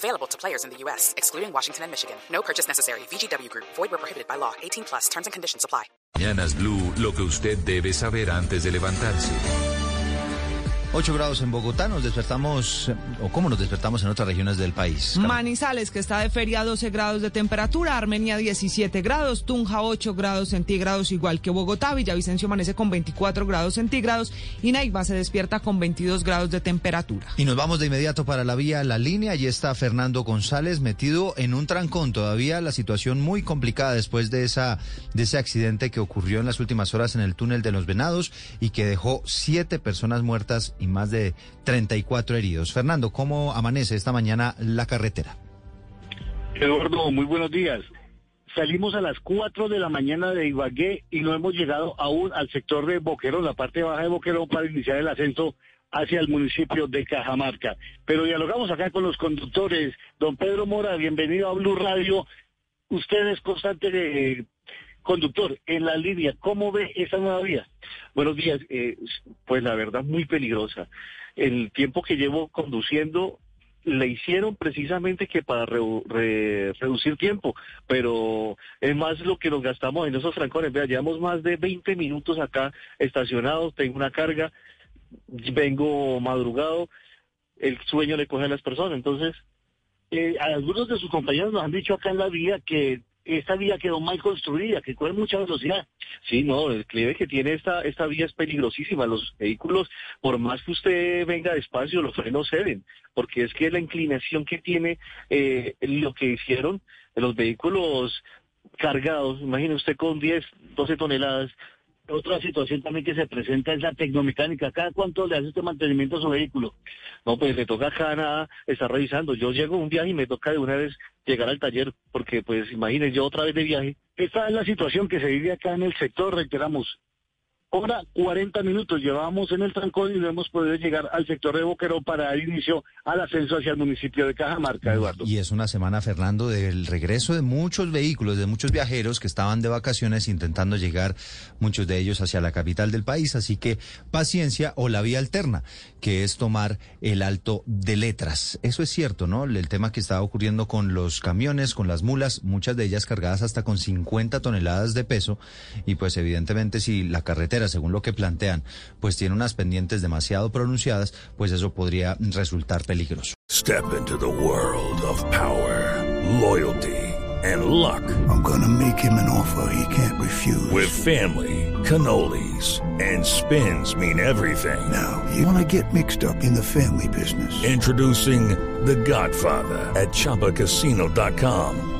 Available to players in the U.S., excluding Washington and Michigan. No purchase necessary. VGW Group. Void where prohibited by law. 18 plus. Terms and conditions apply. Mañanas Blue, lo que usted debe saber antes de levantarse. 8 grados en Bogotá, nos despertamos, o cómo nos despertamos en otras regiones del país. Carmen. Manizales, que está de feria, 12 grados de temperatura. Armenia, 17 grados. Tunja, 8 grados centígrados, igual que Bogotá. Villavicencio amanece con 24 grados centígrados. Y Neiva se despierta con 22 grados de temperatura. Y nos vamos de inmediato para la vía La Línea. Allí está Fernando González metido en un trancón. Todavía la situación muy complicada después de, esa, de ese accidente que ocurrió en las últimas horas en el túnel de los Venados y que dejó siete personas muertas y más de 34 heridos. Fernando, ¿cómo amanece esta mañana la carretera? Eduardo, muy buenos días. Salimos a las 4 de la mañana de Ibagué y no hemos llegado aún al sector de Boquerón, la parte baja de Boquerón, para iniciar el ascenso hacia el municipio de Cajamarca. Pero dialogamos acá con los conductores. Don Pedro Mora, bienvenido a Blue Radio. Usted es constante de conductor en la línea. ¿Cómo ve esa nueva vía? Buenos días. Eh, pues la verdad, muy peligrosa. El tiempo que llevo conduciendo le hicieron precisamente que para re- re- reducir tiempo, pero es más lo que nos gastamos en esos trancones. Vea, llevamos más de 20 minutos acá estacionados, tengo una carga, vengo madrugado, el sueño le coge a las personas. Entonces, eh, algunos de sus compañeros nos han dicho acá en la vía que esta vía quedó mal construida, que coge mucha velocidad. Sí, no, el clive que tiene esta, esta vía es peligrosísima. Los vehículos, por más que usted venga despacio, los frenos ceden, porque es que la inclinación que tiene eh, lo que hicieron los vehículos cargados, imagine usted con 10, 12 toneladas, otra situación también que se presenta es la tecnomecánica. ¿Cada cuánto le hace este mantenimiento a su vehículo? No, pues le toca acá nada estar revisando. Yo llego un viaje y me toca de una vez llegar al taller, porque pues imagínense, yo otra vez de viaje. Esta es la situación que se vive acá en el sector, reiteramos. Hora 40 minutos llevábamos en el trancón y no hemos podido llegar al sector de Boquerón para dar inicio al ascenso hacia el municipio de Cajamarca, Eduardo. Y es una semana, Fernando, del regreso de muchos vehículos, de muchos viajeros que estaban de vacaciones intentando llegar, muchos de ellos hacia la capital del país. Así que paciencia o la vía alterna, que es tomar el alto de letras. Eso es cierto, ¿no? El tema que estaba ocurriendo con los camiones, con las mulas, muchas de ellas cargadas hasta con 50 toneladas de peso. Y pues evidentemente si la carretera, según lo que plantean, pues tiene unas pendientes demasiado pronunciadas, pues eso podría resultar peligroso. Step into the world of power, loyalty, and luck. I'm gonna make him an offer he can't refuse. With family, cannolis, and spins mean everything. now, you wanna get mixed up in the family business. Introducing The Godfather at ChumbaCasino.com.